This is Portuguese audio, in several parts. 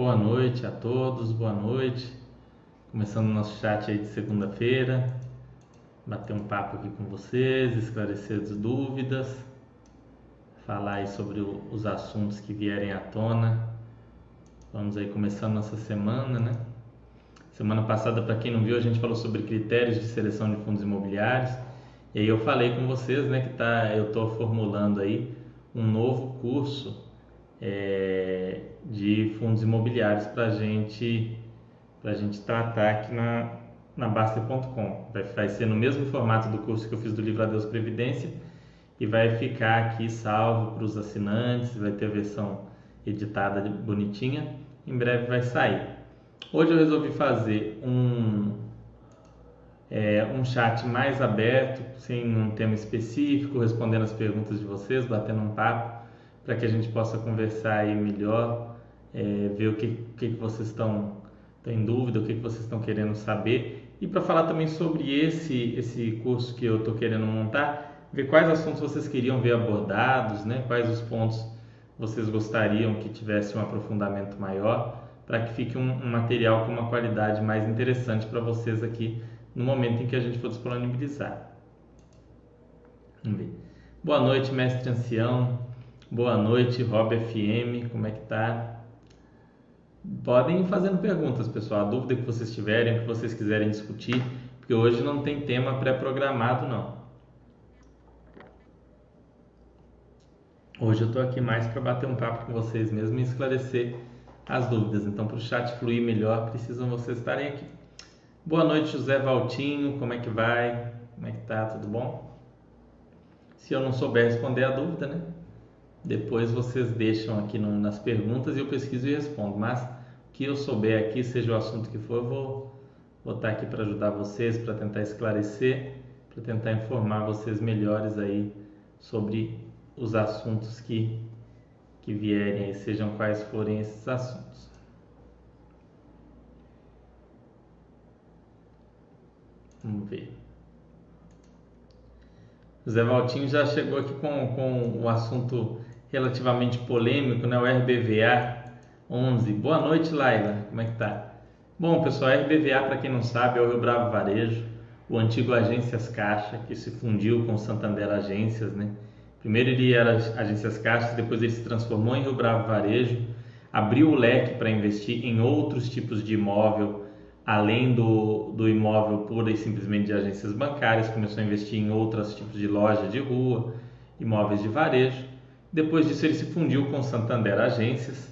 Boa noite a todos, boa noite. Começando o nosso chat aí de segunda-feira. Bater um papo aqui com vocês, esclarecer as dúvidas, falar aí sobre o, os assuntos que vierem à tona. Vamos aí começando nossa semana, né? Semana passada, para quem não viu, a gente falou sobre critérios de seleção de fundos imobiliários. E aí eu falei com vocês, né, que tá, eu estou formulando aí um novo curso é, de fundos imobiliários para gente, a gente tratar aqui na, na Baster.com. Vai, vai ser no mesmo formato do curso que eu fiz do Livro Adeus Previdência e vai ficar aqui salvo para os assinantes, vai ter a versão editada bonitinha, em breve vai sair. Hoje eu resolvi fazer um, é, um chat mais aberto, sem um tema específico, respondendo as perguntas de vocês, batendo um papo para que a gente possa conversar aí melhor, é, ver o que, que, vocês estão em dúvida, o que, que vocês estão querendo saber e para falar também sobre esse, esse curso que eu estou querendo montar, ver quais assuntos vocês queriam ver abordados, né? quais os pontos vocês gostariam que tivesse um aprofundamento maior, para que fique um, um material com uma qualidade mais interessante para vocês aqui no momento em que a gente for disponibilizar. Vamos ver. Boa noite, mestre ancião. Boa noite, Rob FM, como é que tá? Podem ir fazendo perguntas, pessoal. A dúvida que vocês tiverem, que vocês quiserem discutir, porque hoje não tem tema pré-programado, não. Hoje eu estou aqui mais para bater um papo com vocês mesmo e esclarecer as dúvidas. Então, para o chat fluir melhor, precisam vocês estarem aqui. Boa noite, José Valtinho. Como é que vai? Como é que tá? Tudo bom? Se eu não souber responder a dúvida, né? Depois vocês deixam aqui no, nas perguntas e eu pesquiso e respondo. Mas o que eu souber aqui, seja o assunto que for, eu vou, vou estar aqui para ajudar vocês, para tentar esclarecer, para tentar informar vocês melhores aí sobre os assuntos que, que vierem, sejam quais forem esses assuntos. Vamos ver. Zé Valtinho já chegou aqui com, com o assunto relativamente polêmico, né? O RBVA 11. Boa noite, Laila. Como é que tá? Bom, pessoal, RBVA, para quem não sabe, é o Rio Bravo Varejo, o antigo Agências Caixa, que se fundiu com Santander Agências, né? Primeiro ele era Agências Caixa, depois ele se transformou em Rio Bravo Varejo, abriu o leque para investir em outros tipos de imóvel, além do, do imóvel pura e simplesmente de agências bancárias, começou a investir em outros tipos de lojas de rua, imóveis de varejo. Depois disso, ele se fundiu com Santander Agências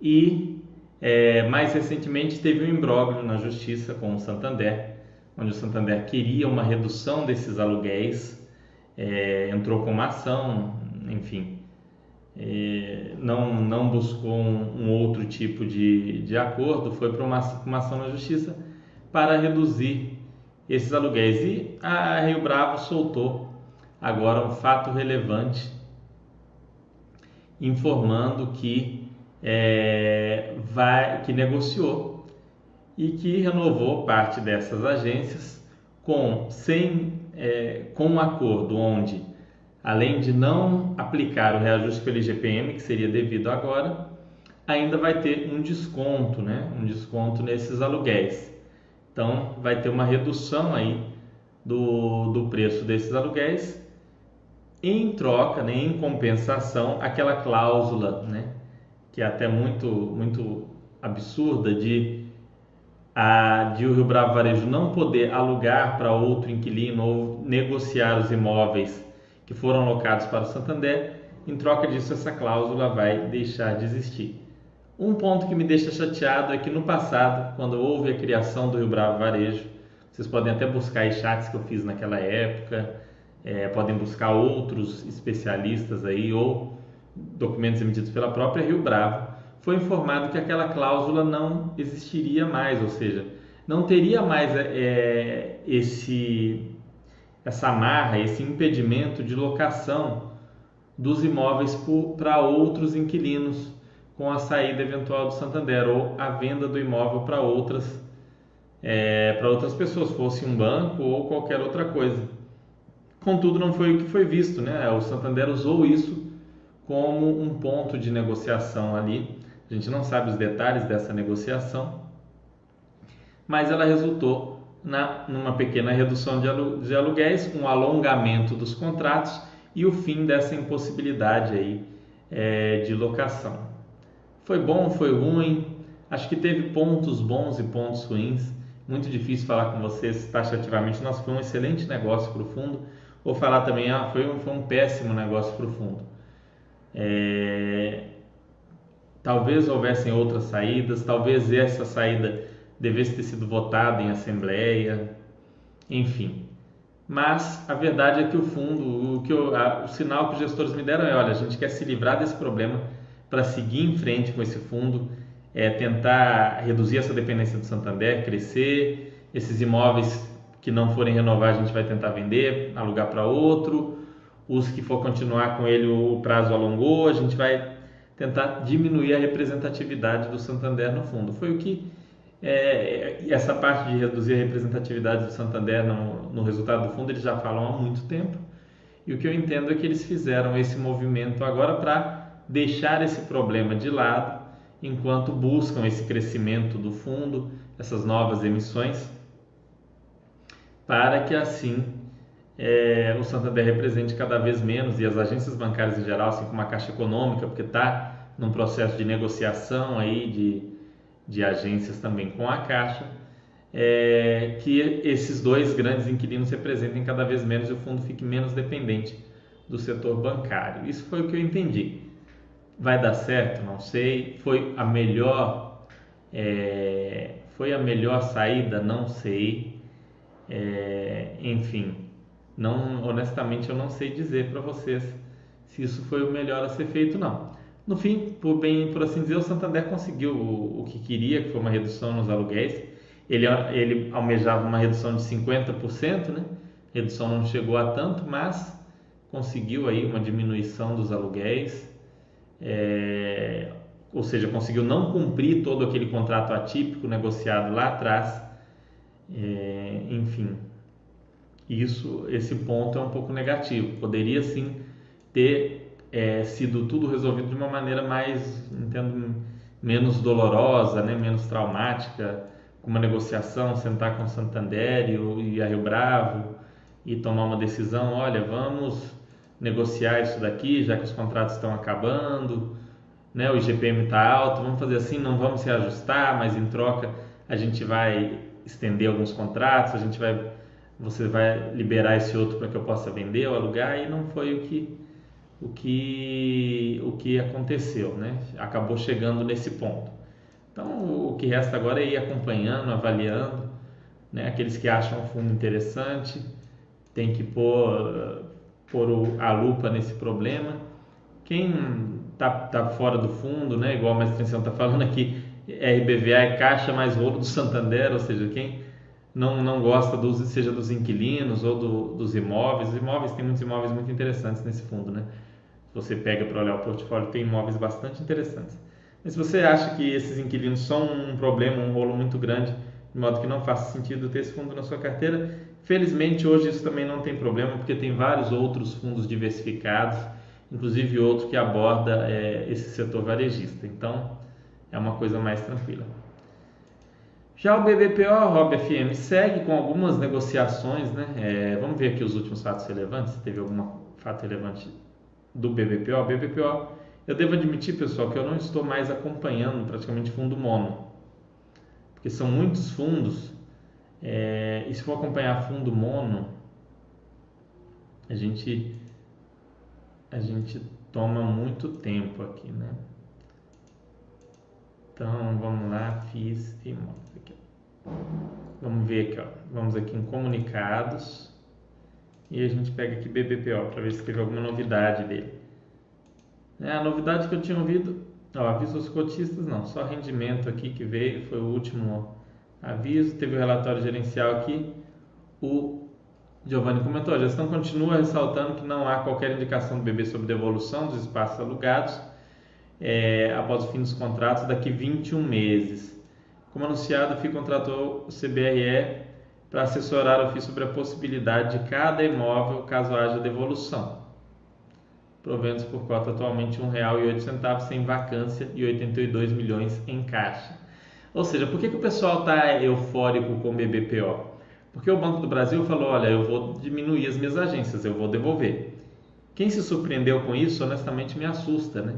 e, é, mais recentemente, teve um imbróglio na justiça com o Santander, onde o Santander queria uma redução desses aluguéis, é, entrou com uma ação, enfim, é, não, não buscou um, um, outro tipo de, de acordo, foi para uma, uma ação na justiça para reduzir esses aluguéis. E a Rio Bravo soltou agora um fato relevante informando que é, vai, que negociou e que renovou parte dessas agências com sem é, com um acordo onde além de não aplicar o reajuste pelo IGPM que seria devido agora ainda vai ter um desconto né? Um desconto nesses aluguéis. Então vai ter uma redução aí do, do preço desses aluguéis em troca, né, em compensação, aquela cláusula, né, que é até muito, muito absurda de a de o Rio Bravo Varejo não poder alugar para outro inquilino ou negociar os imóveis que foram alocados para o Santander, em troca disso essa cláusula vai deixar de existir. Um ponto que me deixa chateado é que no passado, quando houve a criação do Rio Bravo Varejo, vocês podem até buscar aí chats que eu fiz naquela época, é, podem buscar outros especialistas aí ou documentos emitidos pela própria Rio Bravo, foi informado que aquela cláusula não existiria mais, ou seja, não teria mais é, esse essa amarra, esse impedimento de locação dos imóveis para outros inquilinos com a saída eventual do Santander ou a venda do imóvel para outras é, para outras pessoas, fosse um banco ou qualquer outra coisa. Contudo, não foi o que foi visto, né? O Santander usou isso como um ponto de negociação ali, A gente não sabe os detalhes dessa negociação, mas ela resultou na, numa pequena redução de, alu, de aluguéis, um alongamento dos contratos e o fim dessa impossibilidade aí é, de locação. Foi bom, foi ruim, acho que teve pontos bons e pontos ruins. Muito difícil falar com vocês taxativamente. Nossa, foi um excelente negócio para o fundo. Ou falar também, ah, foi um, foi um péssimo negócio para o fundo. É, Talvez houvessem outras saídas, talvez essa saída devesse ter sido votada em assembleia, enfim. Mas a verdade é que o fundo, o, que eu, a, o sinal que os gestores me deram é: olha, a gente quer se livrar desse problema para seguir em frente com esse fundo, é tentar reduzir essa dependência do Santander, crescer, esses imóveis que não forem renovar a gente vai tentar vender, alugar para outro, os que for continuar com ele o prazo alongou, a gente vai tentar diminuir a representatividade do Santander no fundo. Foi o que é, essa parte de reduzir a representatividade do Santander no, no resultado do fundo eles já falam há muito tempo. E o que eu entendo é que eles fizeram esse movimento agora para deixar esse problema de lado enquanto buscam esse crescimento do fundo, essas novas emissões, para que assim é, o Santander represente cada vez menos e as agências bancárias em geral, assim como a Caixa Econômica, porque está num processo de negociação aí de, de agências também com a Caixa, é, que esses dois grandes inquilinos representem cada vez menos e o fundo fique menos dependente do setor bancário. Isso foi o que eu entendi. Vai dar certo? Não sei. Foi a melhor, é, foi a melhor saída? Não sei. É, enfim, não, honestamente, eu não sei dizer para vocês se isso foi o melhor a ser feito, não. No fim, por bem, por assim dizer, o Santander conseguiu o, o que queria, que foi uma redução nos aluguéis. Ele, ele almejava uma redução de 50%, né? Redução não chegou a tanto, mas conseguiu aí uma diminuição dos aluguéis. É, ou seja, conseguiu não cumprir todo aquele contrato atípico negociado lá atrás. É, enfim, isso, esse ponto é um pouco negativo. Poderia sim ter é, sido tudo resolvido de uma maneira mais, entendo, menos dolorosa, né, menos traumática, com uma negociação, sentar com o Santander e, e a Rio Bravo e tomar uma decisão, olha, vamos negociar isso daqui, já que os contratos estão acabando, né, o IGPM está alto, vamos fazer assim, não vamos se ajustar, mas em troca a gente vai estender alguns contratos, a gente vai você vai liberar esse outro para que eu possa vender ou alugar e não foi o que o que o que aconteceu, né? Acabou chegando nesse ponto. Então o que resta agora é ir acompanhando, avaliando, né? Aqueles que acham o fundo interessante tem que pôr pôr a lupa nesse problema. Quem tá, tá fora do fundo, né? Igual a mestre está falando aqui, RBVA é caixa mais rolo do Santander, ou seja, quem não, não gosta dos, seja dos inquilinos ou do, dos imóveis. Os imóveis tem muitos imóveis muito interessantes nesse fundo, né? Se você pega para olhar o portfólio, tem imóveis bastante interessantes. Mas se você acha que esses inquilinos são um problema, um rolo muito grande, de modo que não faça sentido ter esse fundo na sua carteira, felizmente hoje isso também não tem problema, porque tem vários outros fundos diversificados, inclusive outro que aborda é, esse setor varejista. Então, é uma coisa mais tranquila. Já o BBPO, Rob FM, segue com algumas negociações, né? É, vamos ver aqui os últimos fatos relevantes, se teve algum fato relevante do BBPO. BBPO, eu devo admitir, pessoal, que eu não estou mais acompanhando praticamente fundo mono, porque são muitos fundos, é, e se for acompanhar fundo mono, a gente, a gente toma muito tempo aqui, né? Então, vamos lá, fiz imóveis aqui. Vamos ver aqui, ó. Vamos aqui em comunicados e a gente pega aqui BBPO para ver se teve alguma novidade dele. É, a novidade que eu tinha ouvido, ó, aviso aos cotistas não, só rendimento aqui que veio, foi o último aviso, teve o relatório gerencial aqui. O Giovanni comentou, a gestão continua ressaltando que não há qualquer indicação do BB sobre devolução dos espaços alugados é, após o fim dos contratos daqui 21 meses. Como anunciado, a FI contratou o CBRE para assessorar o FI sobre a possibilidade de cada imóvel caso haja devolução. proventos por cota atualmente R$ 1,08 sem vacância e 82 milhões em caixa. Ou seja, por que, que o pessoal está eufórico com o BBPO? Porque o Banco do Brasil falou, olha, eu vou diminuir as minhas agências, eu vou devolver. Quem se surpreendeu com isso, honestamente, me assusta, né?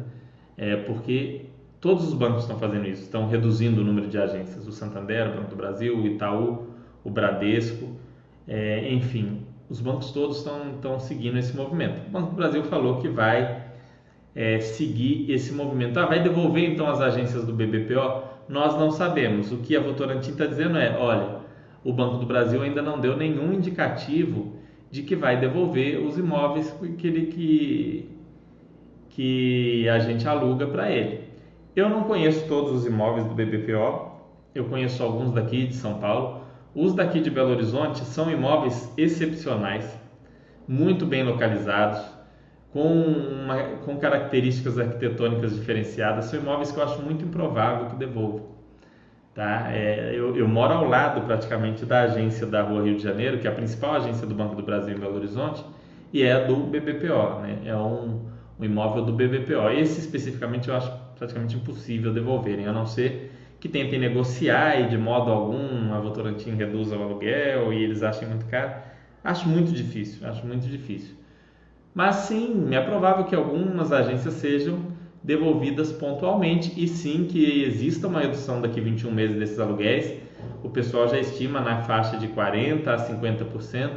É porque todos os bancos estão fazendo isso, estão reduzindo o número de agências. O Santander, o Banco do Brasil, o Itaú, o Bradesco, é, enfim, os bancos todos estão, estão seguindo esse movimento. O Banco do Brasil falou que vai é, seguir esse movimento. Ah, vai devolver então as agências do BBPO? Nós não sabemos. O que a Votorantim está dizendo é, olha, o Banco do Brasil ainda não deu nenhum indicativo de que vai devolver os imóveis que, ele, que, que a gente aluga para ele. Eu não conheço todos os imóveis do BBPO, eu conheço alguns daqui de São Paulo. Os daqui de Belo Horizonte são imóveis excepcionais, muito bem localizados, com, uma, com características arquitetônicas diferenciadas. São imóveis que eu acho muito improvável que devolvam. Tá? É, eu, eu, moro ao lado praticamente da agência da Rua Rio de Janeiro, que é a principal agência do Banco do Brasil em Belo Horizonte, e é do BBPO, né? é um, um imóvel do BBPO. Esse especificamente eu acho praticamente impossível devolverem, a não ser que tentem negociar e de modo algum a Votorantim reduza o aluguel e eles achem muito caro. Acho muito difícil, acho muito difícil. Mas sim, é provável que algumas agências sejam devolvidas pontualmente e sim que exista uma redução daqui 21 meses desses aluguéis. O pessoal já estima na faixa de 40% a 50%.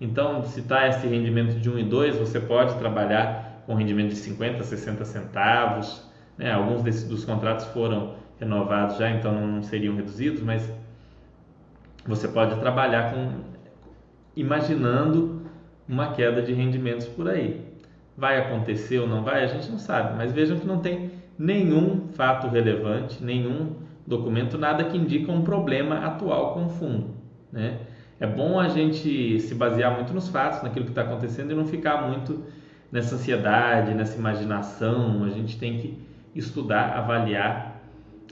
Então, se está esse rendimento de 1 e 2, você pode trabalhar com rendimento de 50, 60 centavos. Né? Alguns desses, dos contratos foram renovados já, então não seriam reduzidos, mas você pode trabalhar com imaginando uma queda de rendimentos por aí. Vai acontecer ou não vai, a gente não sabe, mas vejam que não tem nenhum fato relevante, nenhum documento, nada que indica um problema atual com o fundo. Né? É bom a gente se basear muito nos fatos, naquilo que está acontecendo e não ficar muito nessa ansiedade, nessa imaginação. A gente tem que estudar, avaliar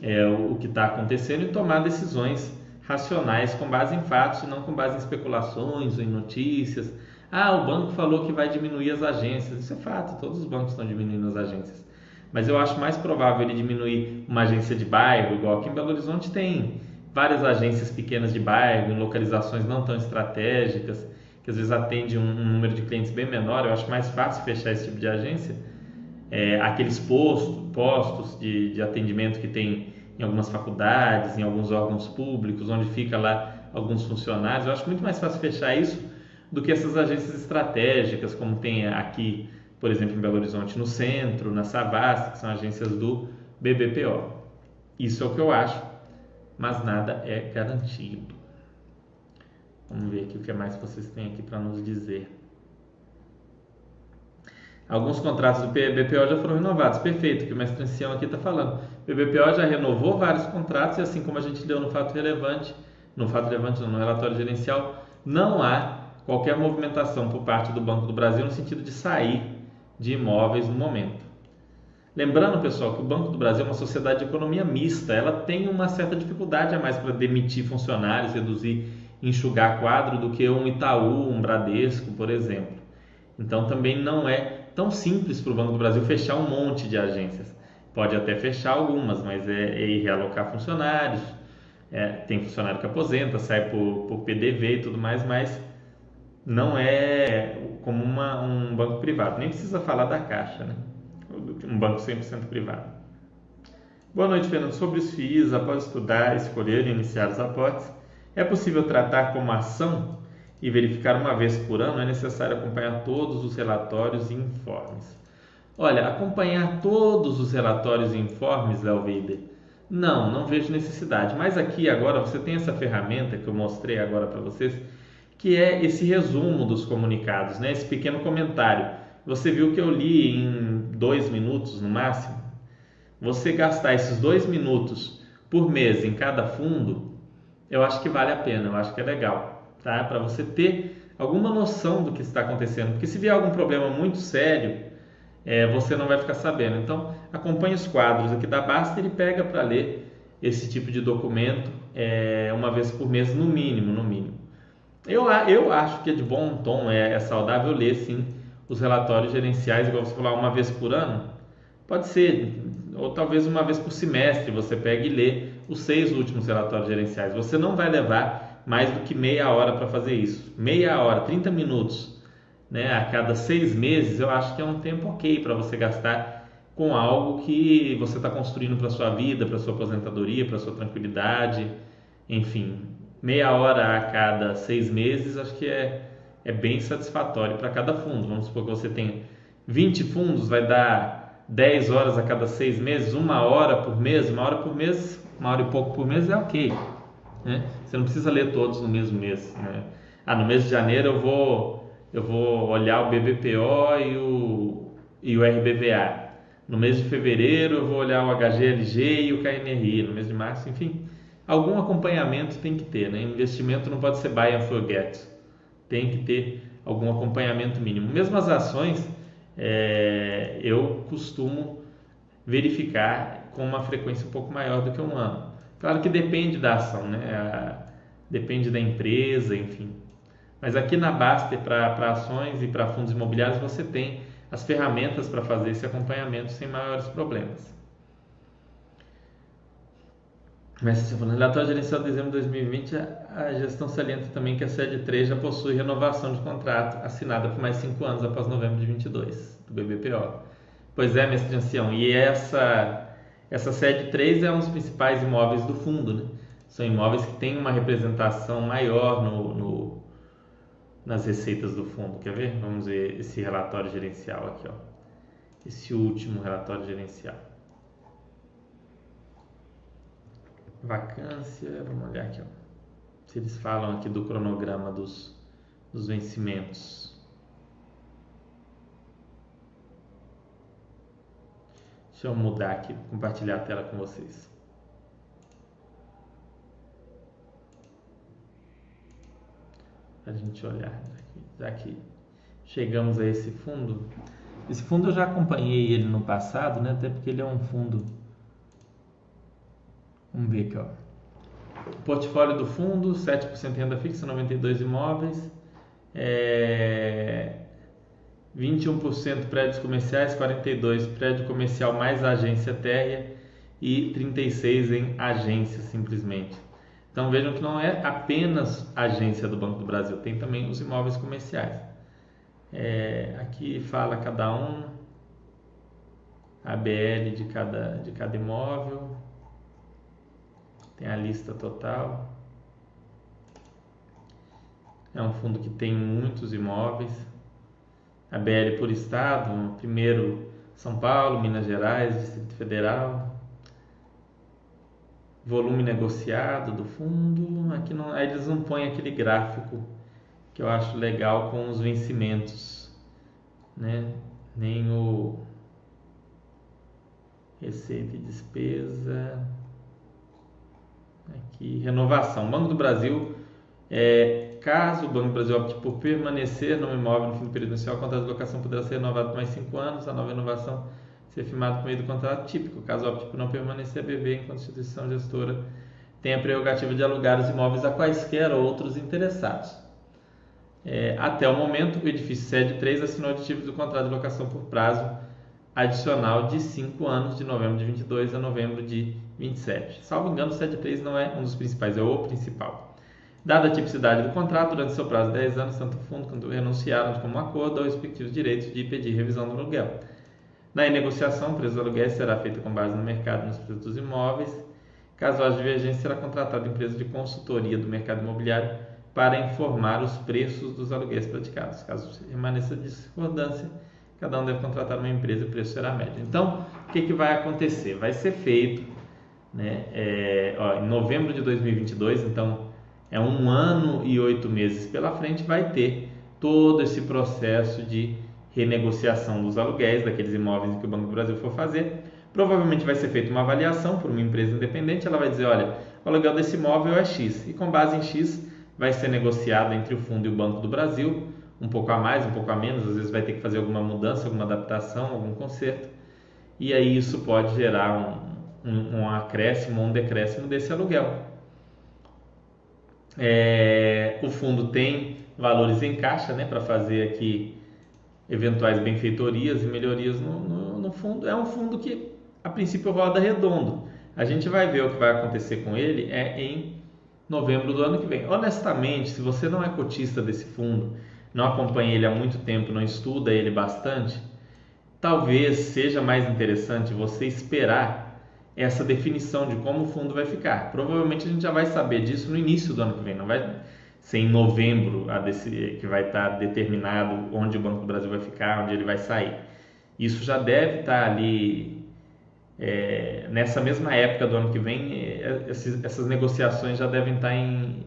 é, o, que está acontecendo e tomar decisões racionais com base em fatos e não com base em especulações ou em notícias ah, o banco falou que vai diminuir as agências. Isso é fato, todos os bancos estão diminuindo as agências. Mas eu acho mais provável ele diminuir uma agência de bairro, igual aqui em Belo Horizonte tem várias agências pequenas de bairro, em localizações não tão estratégicas, que às vezes atende um, um número de clientes bem menor. Eu acho mais fácil fechar esse tipo de agência. É, aqueles postos, postos de, de atendimento que tem em algumas faculdades, em alguns órgãos públicos, onde fica lá alguns funcionários. Eu acho muito mais fácil fechar isso do que essas agências estratégicas, como tem aqui, por exemplo, em Belo Horizonte, no centro, na Savassi, que são agências do BBPO. Isso é o que eu acho, mas nada é garantido. Vamos ver aqui o que mais vocês têm aqui para nos dizer. Alguns contratos do BBPO já foram renovados. Perfeito, que o mestre ancião aqui está falando. O BBPO já renovou vários contratos e assim como a gente deu no fato relevante, no fato relevante, no relatório gerencial, não há qualquer movimentação por parte do Banco do Brasil no sentido de sair de imóveis no momento. Lembrando, pessoal, que o Banco do Brasil é uma sociedade de economia mista, ela tem uma certa dificuldade a mais para demitir funcionários, reduzir, enxugar quadro do que um Itaú, um Bradesco, por exemplo. Então também não é tão simples para o Banco do Brasil fechar um monte de agências. Pode até fechar algumas, mas é, é realocar funcionários. É, tem funcionário que aposenta, sai por, por PDV e tudo mais, mas não é como uma, um banco privado. Nem precisa falar da Caixa, né? Um banco 100% privado. Boa noite, Fernando. Sobre os FIIs, após estudar, escolher e iniciar os aportes, é possível tratar como ação e verificar uma vez por ano? É necessário acompanhar todos os relatórios e informes. Olha, acompanhar todos os relatórios e informes, Léo Weber, não, não vejo necessidade. Mas aqui agora você tem essa ferramenta que eu mostrei agora para vocês, que é esse resumo dos comunicados, né? esse pequeno comentário. Você viu que eu li em dois minutos no máximo? Você gastar esses dois minutos por mês em cada fundo, eu acho que vale a pena, eu acho que é legal, tá? Para você ter alguma noção do que está acontecendo, porque se vier algum problema muito sério, é, você não vai ficar sabendo. Então, acompanhe os quadros aqui da Basta ele pega para ler esse tipo de documento é, uma vez por mês, no mínimo, no mínimo. Eu, eu acho que é de bom tom, é, é saudável ler sim os relatórios gerenciais, igual você falou, uma vez por ano. Pode ser, ou talvez uma vez por semestre, você pega e lê os seis últimos relatórios gerenciais. Você não vai levar mais do que meia hora para fazer isso. Meia hora, 30 minutos, né? A cada seis meses, eu acho que é um tempo ok para você gastar com algo que você está construindo para sua vida, para sua aposentadoria, para sua tranquilidade, enfim, meia hora a cada seis meses, acho que é, é bem satisfatório para cada fundo. Vamos supor que você tem 20 fundos, vai dar 10 horas a cada seis meses, uma hora por mês, uma hora por mês, uma hora e pouco por mês é ok. Né? Você não precisa ler todos no mesmo mês. Né? Ah, no mês de janeiro eu vou, eu vou olhar o BBPO e o, e o RBVA. No mês de fevereiro eu vou olhar o HGLG e o KNRI. No mês de março, enfim algum acompanhamento tem que ter, né? Investimento não pode ser buy and forget, tem que ter algum acompanhamento mínimo. Mesmo as ações, é, eu costumo verificar com uma frequência um pouco maior do que um ano. Claro que depende da ação, né? A, depende da empresa, enfim. Mas aqui na Baster, para ações e para fundos imobiliários, você tem as ferramentas para fazer esse acompanhamento sem maiores problemas. Mas você falando, relatório gerencial de dezembro de 2020, a gestão salienta também que a sede 3 já possui renovação de contrato assinada por mais cinco anos após novembro de 22, do BBPO. Pois é, mestre ancião, e essa, essa sede 3 é um dos principais imóveis do fundo, né? São imóveis que têm uma representação maior no, no, nas receitas do fundo. Quer ver? Vamos ver esse relatório gerencial aqui, ó. Esse último relatório gerencial. Vacância, vamos olhar aqui, ó. se eles falam aqui do cronograma dos, dos vencimentos. Deixa eu mudar aqui, compartilhar a tela com vocês. Para a gente olhar aqui, já que chegamos a esse fundo. Esse fundo eu já acompanhei ele no passado, né? Até porque ele é um fundo Vamos ver aqui, ó. Portfólio do fundo, 7% renda fixa, 92 imóveis, é... 21% prédios comerciais, 42 prédio comercial mais agência térrea e 36 em agência simplesmente. Então vejam que não é apenas agência do Banco do Brasil, tem também os imóveis comerciais. É... aqui fala cada um, a BL de cada, de cada imóvel, tem a lista total. É um fundo que tem muitos imóveis. A BL por estado, primeiro São Paulo, Minas Gerais, Distrito Federal. Volume negociado do fundo. Aqui não, aí eles não põem aquele gráfico que eu acho legal com os vencimentos, né? Nem o receita e despesa. Aqui, renovação. Banco do Brasil, é, caso o Banco do Brasil opte por permanecer no imóvel no fim do período inicial, o contrato de locação poderá ser renovado por mais 5 anos, a nova renovação ser firmada por meio do contrato típico. Caso opte por não permanecer, a BB, enquanto instituição gestora, tem a prerrogativa de alugar os imóveis a quaisquer outros interessados. É, até o momento, o edifício sede 3 assinou aditivos do contrato de locação por prazo adicional de 5 anos, de novembro de 22 a novembro de 27. Salvo engano, o 73 não é um dos principais, é o principal. Dada a tipicidade do contrato, durante seu prazo de 10 anos, tanto o fundo quanto renunciaram comum acordo aos respectivos direitos de pedir revisão do aluguel. Na negociação, o preço do aluguel será feito com base no mercado nos preços dos imóveis. Caso haja divergência, será contratada empresa de consultoria do mercado imobiliário para informar os preços dos aluguéis praticados. Caso permaneça discordância, cada um deve contratar uma empresa e o preço será médio. Então, o que, que vai acontecer? Vai ser feito né, é, ó, em novembro de 2022, então é um ano e oito meses pela frente, vai ter todo esse processo de renegociação dos aluguéis daqueles imóveis que o Banco do Brasil for fazer. Provavelmente vai ser feita uma avaliação por uma empresa independente, ela vai dizer, olha, o aluguel desse imóvel é X, e com base em X vai ser negociado entre o fundo e o Banco do Brasil um pouco a mais, um pouco a menos, às vezes vai ter que fazer alguma mudança, alguma adaptação, algum conserto, e aí isso pode gerar um, um, um acréscimo ou um decréscimo desse aluguel. É, o fundo tem valores em caixa né, para fazer aqui eventuais benfeitorias e melhorias no, no, no fundo. É um fundo que a princípio roda redondo. A gente vai ver o que vai acontecer com ele é em novembro do ano que vem. Honestamente, se você não é cotista desse fundo, não acompanha ele há muito tempo, não estuda ele bastante, talvez seja mais interessante você esperar essa definição de como o fundo vai ficar. Provavelmente a gente já vai saber disso no início do ano que vem, não vai ser em novembro desse, que vai estar determinado onde o Banco do Brasil vai ficar, onde ele vai sair. Isso já deve estar ali é, nessa mesma época do ano que vem, é, esses, essas negociações já devem estar em,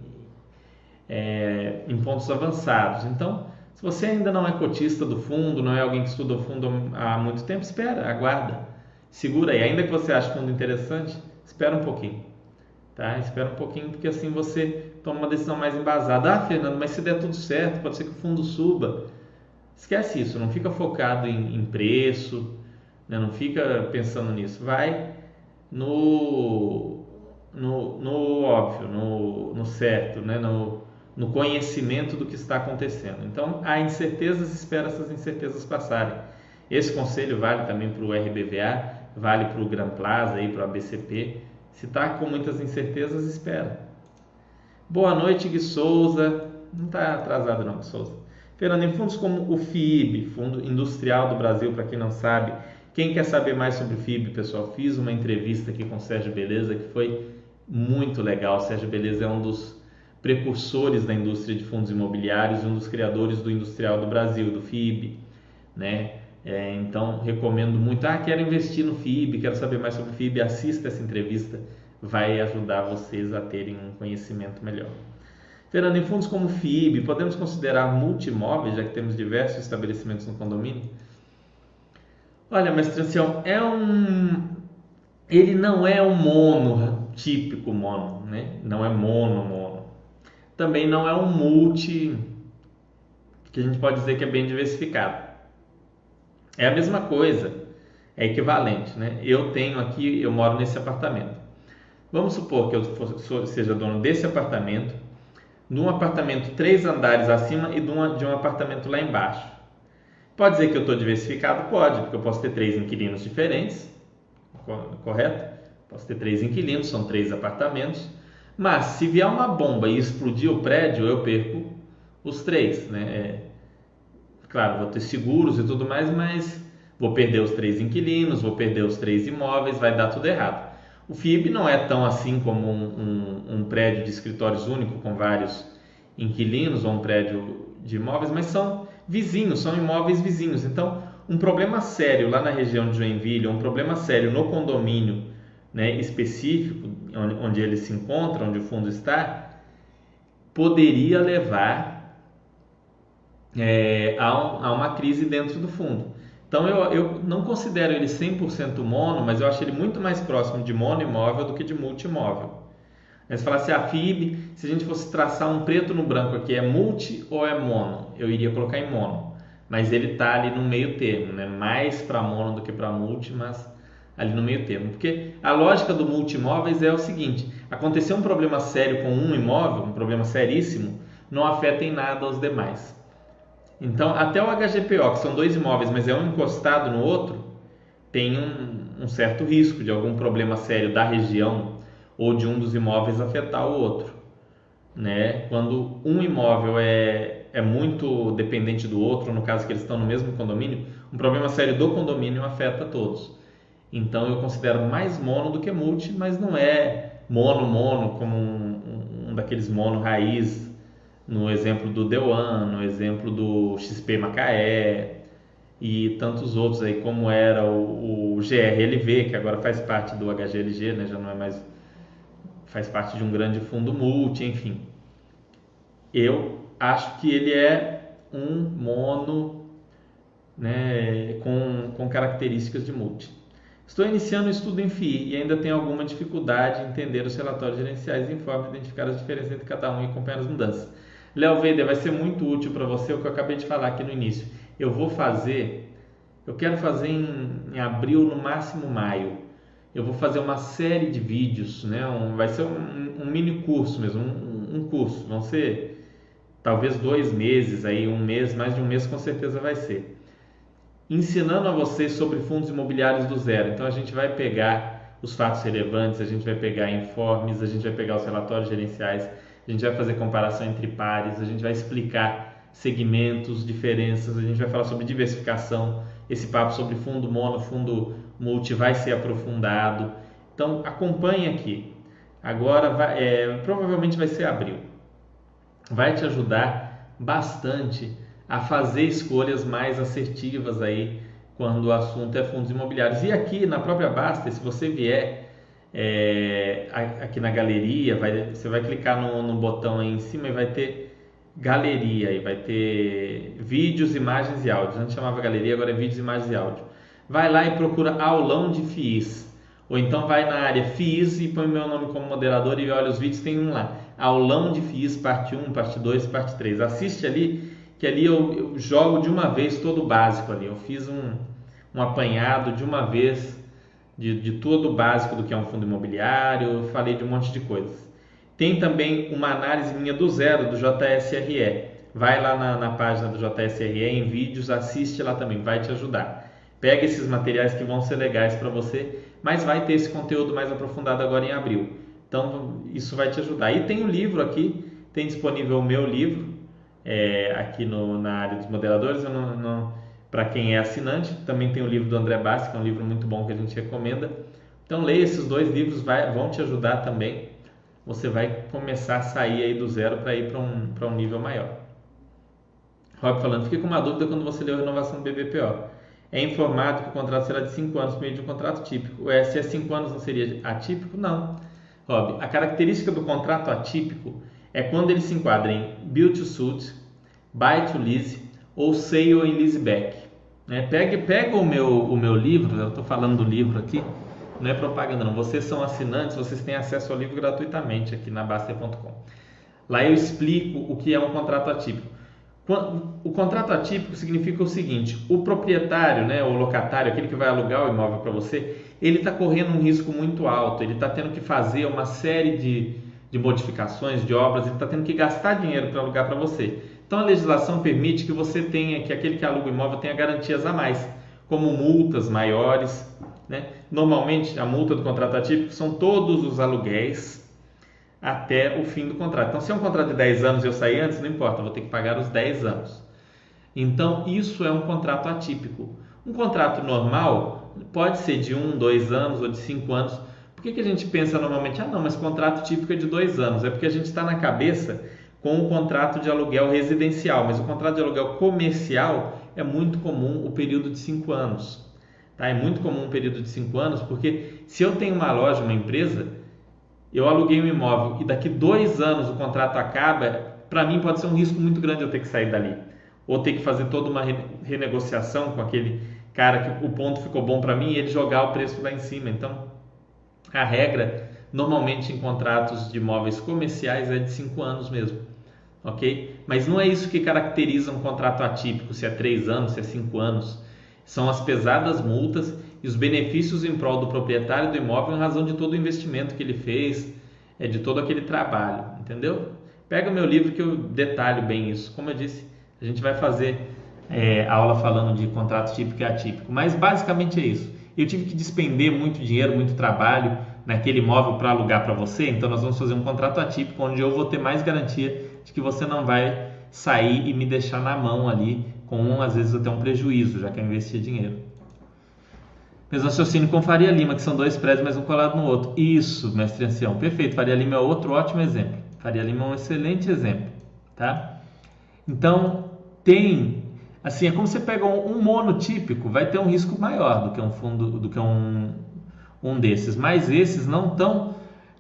é, em pontos avançados. Então, se você ainda não é cotista do fundo, não é alguém que estuda o fundo há muito tempo, espera, aguarda, segura aí. Ainda que você ache o fundo interessante, espera um pouquinho. Tá? Espera um pouquinho, porque assim você toma uma decisão mais embasada. Ah, Fernando, mas se der tudo certo, pode ser que o fundo suba. Esquece isso, não fica focado em, em preço, né? não fica pensando nisso. Vai no, no, no óbvio, no, no certo, né? no, no conhecimento do que está acontecendo. Então, há incertezas, espera essas incertezas passarem. Esse conselho vale também para o RBVA, vale para o Gran Plaza, para o ABCP. Se está com muitas incertezas, espera. Boa noite, Gui Souza. Não está atrasado não, Gui Souza. Fernando, em fundos como o FIB, Fundo Industrial do Brasil, para quem não sabe, quem quer saber mais sobre o FIB, pessoal, fiz uma entrevista aqui com o Sérgio Beleza que foi muito legal. O Sérgio Beleza é um dos precursores da indústria de fundos imobiliários e um dos criadores do Industrial do Brasil, do FIB, né? É, então recomendo muito. Ah, quero investir no FIB, quero saber mais sobre o FIB. Assista essa entrevista, vai ajudar vocês a terem um conhecimento melhor. Fernando, em fundos como FIB, podemos considerar multimóveis, já que temos diversos estabelecimentos no condomínio? Olha, mestre Ancião, é um. Ele não é um mono, típico mono, né? Não é mono, mono. Também não é um multi, que a gente pode dizer que é bem diversificado. É a mesma coisa, é equivalente, né? Eu tenho aqui, eu moro nesse apartamento. Vamos supor que eu seja dono desse apartamento, de um apartamento três andares acima e de, uma, de um apartamento lá embaixo. Pode dizer que eu estou diversificado? Pode, porque eu posso ter três inquilinos diferentes, correto? Posso ter três inquilinos, são três apartamentos. Mas se vier uma bomba e explodir o prédio, eu perco os três, né? Claro, vou ter seguros e tudo mais, mas vou perder os três inquilinos, vou perder os três imóveis, vai dar tudo errado. O FIB não é tão assim como um, um, um prédio de escritórios único com vários inquilinos ou um prédio de imóveis, mas são vizinhos, são imóveis vizinhos. Então, um problema sério lá na região de Joinville, um problema sério no condomínio né, específico, onde, onde ele se encontra, onde o fundo está, poderia levar é, a, um, a, uma crise dentro do fundo. Então eu, eu não considero ele 100% mono, mas eu acho ele muito mais próximo de mono imóvel do que de multimóvel. Mas se falasse a FIB, se a gente fosse traçar um preto no branco aqui, é multi ou é mono? Eu iria colocar em mono. Mas ele está ali no meio termo, né? mais para mono do que para multi, mas ali no meio termo. Porque a lógica do multimóveis é o seguinte: acontecer um problema sério com um imóvel, um problema seríssimo, não afeta em nada os demais. Então, até o HGPO, que são dois imóveis, mas é um encostado no outro, tem um, um certo risco de algum problema sério da região ou de um dos imóveis afetar o outro. Né? Quando um imóvel é, é muito dependente do outro, no caso que eles estão no mesmo condomínio, um problema sério do condomínio afeta todos. Então eu considero mais mono do que multi, mas não é mono mono como um, um daqueles mono raiz no exemplo do Dewan, no exemplo do XP Macaé e tantos outros aí, como era o, o GRLV, que agora faz parte do HGLG, né, já não é mais faz parte de um grande fundo multi, enfim. Eu acho que ele é um mono né, com, com características de multi. Estou iniciando o estudo em FI e ainda tenho alguma dificuldade em entender os relatórios gerenciais e informes, identificar as diferenças entre cada um e acompanhar as mudanças. Léo Veder, vai ser muito útil para você o que eu acabei de falar aqui no início. Eu vou fazer, eu quero fazer em, em abril, no máximo maio. Eu vou fazer uma série de vídeos, né? Um, vai ser um, um, mini curso mesmo, um, um curso. Vão ser talvez dois meses aí, um mês, mais de um mês com certeza vai ser. ensinando a vocês sobre fundos imobiliários do zero. Então a gente vai pegar os fatos relevantes, a gente vai pegar informes, a gente vai pegar os relatórios gerenciais, a gente vai fazer comparação entre pares, a gente vai explicar segmentos, diferenças, a gente vai falar sobre diversificação. Esse papo sobre fundo mono, fundo multi vai ser aprofundado. Então acompanhe aqui. Agora vai, é, provavelmente vai ser abril. Vai te ajudar bastante a fazer escolhas mais assertivas aí quando o assunto é fundos imobiliários. E aqui na própria Basta, se você vier é, aqui na galeria, vai, você vai clicar no, no botão aí em cima e vai ter galeria e vai ter vídeos, imagens e áudios. Antes chamava galeria, agora é vídeos, imagens e áudio. Vai lá e procura aulão de FIIs. Ou então vai na área FIIs e põe meu nome como moderador e olha os vídeos, tem um lá. Aulão de FIIs, parte 1, parte 2, parte 3. Assiste ali que ali eu, eu, jogo de uma vez todo o básico ali. Eu fiz um, um apanhado de uma vez de, de todo o básico do que é um fundo imobiliário, falei de um monte de coisas. Tem também uma análise minha do zero do JSRE. Vai lá na, na página do JSRE em vídeos, assiste lá também, vai te ajudar. Pega esses materiais que vão ser legais para você, mas vai ter esse conteúdo mais aprofundado agora em abril. Então isso vai te ajudar. E tem o um livro aqui, tem disponível o meu livro, é, aqui no, na área dos moderadores. Para quem é assinante, também tem o livro do André Bassi, que é um livro muito bom que a gente recomenda. Então leia esses dois livros, vai, vão te ajudar também. Você vai começar a sair aí do zero para ir para um, um nível maior. Rob falando, fiquei com uma dúvida quando você leu a renovação do BBPO. É informado que o contrato será de 5 anos por meio de um contrato típico. Ué, se é 5 anos não seria atípico? Não. Rob, a característica do contrato atípico é quando ele se enquadra em build to suit, buy to lease ou sale em leaseback. Né? Pega, pega o, meu, o meu livro, eu estou falando do livro aqui, não é propaganda não, vocês são assinantes, vocês têm acesso ao livro gratuitamente aqui na Baster.com. Lá eu explico o que é um contrato atípico. O contrato atípico significa o seguinte: o proprietário, né, o locatário, aquele que vai alugar o imóvel para você, ele está correndo um risco muito alto, ele está tendo que fazer uma série de, de modificações, de obras, ele está tendo que gastar dinheiro para alugar para você. Então a legislação permite que você tenha, que aquele que aluga o imóvel tenha garantias a mais, como multas maiores. Né? Normalmente a multa do contrato atípico são todos os aluguéis até o fim do contrato. Então se é um contrato de 10 anos e eu sair antes, não importa, vou ter que pagar os 10 anos. Então isso é um contrato atípico. Um contrato normal pode ser de 1, 2 anos ou de 5 anos por que, que a gente pensa normalmente, ah não, mas contrato típico é de dois anos? É porque a gente está na cabeça com o contrato de aluguel residencial, mas o contrato de aluguel comercial é muito comum o período de cinco anos. Tá? É muito comum o período de cinco anos, porque se eu tenho uma loja, uma empresa, eu aluguei um imóvel e daqui dois anos o contrato acaba, para mim pode ser um risco muito grande eu ter que sair dali. Ou ter que fazer toda uma renegociação com aquele cara que o ponto ficou bom para mim e ele jogar o preço lá em cima. Então, a regra, normalmente em contratos de imóveis comerciais, é de 5 anos mesmo. Ok? Mas não é isso que caracteriza um contrato atípico, se é 3 anos, se é 5 anos. São as pesadas multas e os benefícios em prol do proprietário do imóvel em razão de todo o investimento que ele fez, é de todo aquele trabalho, entendeu? Pega o meu livro que eu detalho bem isso. Como eu disse, a gente vai fazer é, aula falando de contrato típico e atípico, mas basicamente é isso eu tive que despender muito dinheiro, muito trabalho naquele imóvel para alugar para você, então nós vamos fazer um contrato atípico onde eu vou ter mais garantia de que você não vai sair e me deixar na mão ali com às vezes até um prejuízo, já que eu investi dinheiro. Mesmo raciocínio com Faria Lima, que são dois prédios, mas um colado no outro. Isso, mestre ancião, perfeito. Faria Lima é outro ótimo exemplo. Faria Lima é um excelente exemplo, tá? Então, tem Assim, é como você pega um, um monotípico, vai ter um risco maior do que um fundo, do que um, um desses, mas esses não estão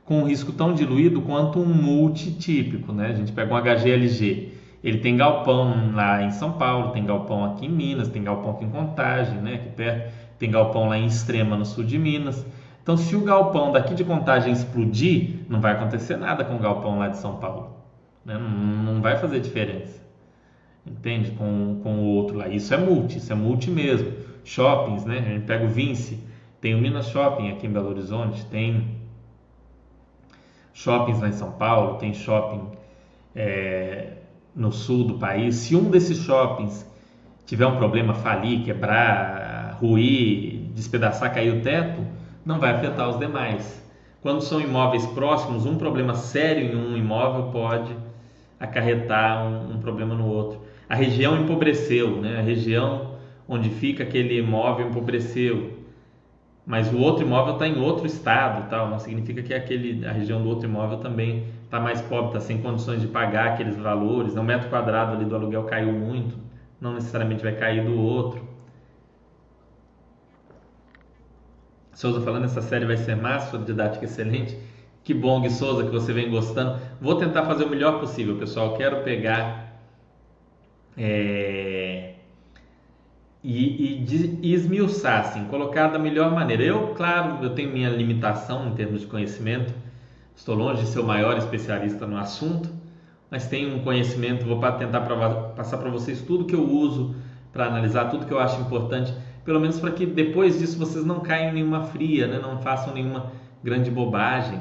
com um risco tão diluído quanto um multitípico, né? A gente pega um HGLG, ele tem galpão lá em São Paulo, tem galpão aqui em Minas, tem galpão aqui em Contagem, né? Aqui perto, tem galpão lá em Extrema, no sul de Minas. Então, se o galpão daqui de Contagem explodir, não vai acontecer nada com o galpão lá de São Paulo, né? não, não vai fazer diferença entende? Com, com o outro lá. Isso é multi, isso é multi mesmo. Shoppings, né? A gente pega o Vinci, tem o Minas Shopping aqui em Belo Horizonte, tem shoppings lá em São Paulo, tem shopping é, no sul do país. Se um desses shoppings tiver um problema, falir, quebrar, ruir, despedaçar, cair o teto, não vai afetar os demais. Quando são imóveis próximos, um problema sério em um imóvel pode acarretar um, um problema no outro. A região empobreceu, né? a região onde fica aquele imóvel empobreceu, mas o outro imóvel está em outro estado, tal. não significa que aquele, a região do outro imóvel também está mais pobre, está sem condições de pagar aqueles valores, o metro quadrado ali do aluguel caiu muito, não necessariamente vai cair do outro. Souza falando, essa série vai ser massa, sua didática excelente. Que bom, Gui Souza, que você vem gostando. Vou tentar fazer o melhor possível, pessoal. Quero pegar é, e, e, e esmiuçar, assim, colocar da melhor maneira. Eu, claro, eu tenho minha limitação em termos de conhecimento. Estou longe de ser o maior especialista no assunto, mas tenho um conhecimento. Vou tentar passar para vocês tudo que eu uso para analisar, tudo que eu acho importante pelo menos para que depois disso vocês não caiam em nenhuma fria, né? não façam nenhuma grande bobagem.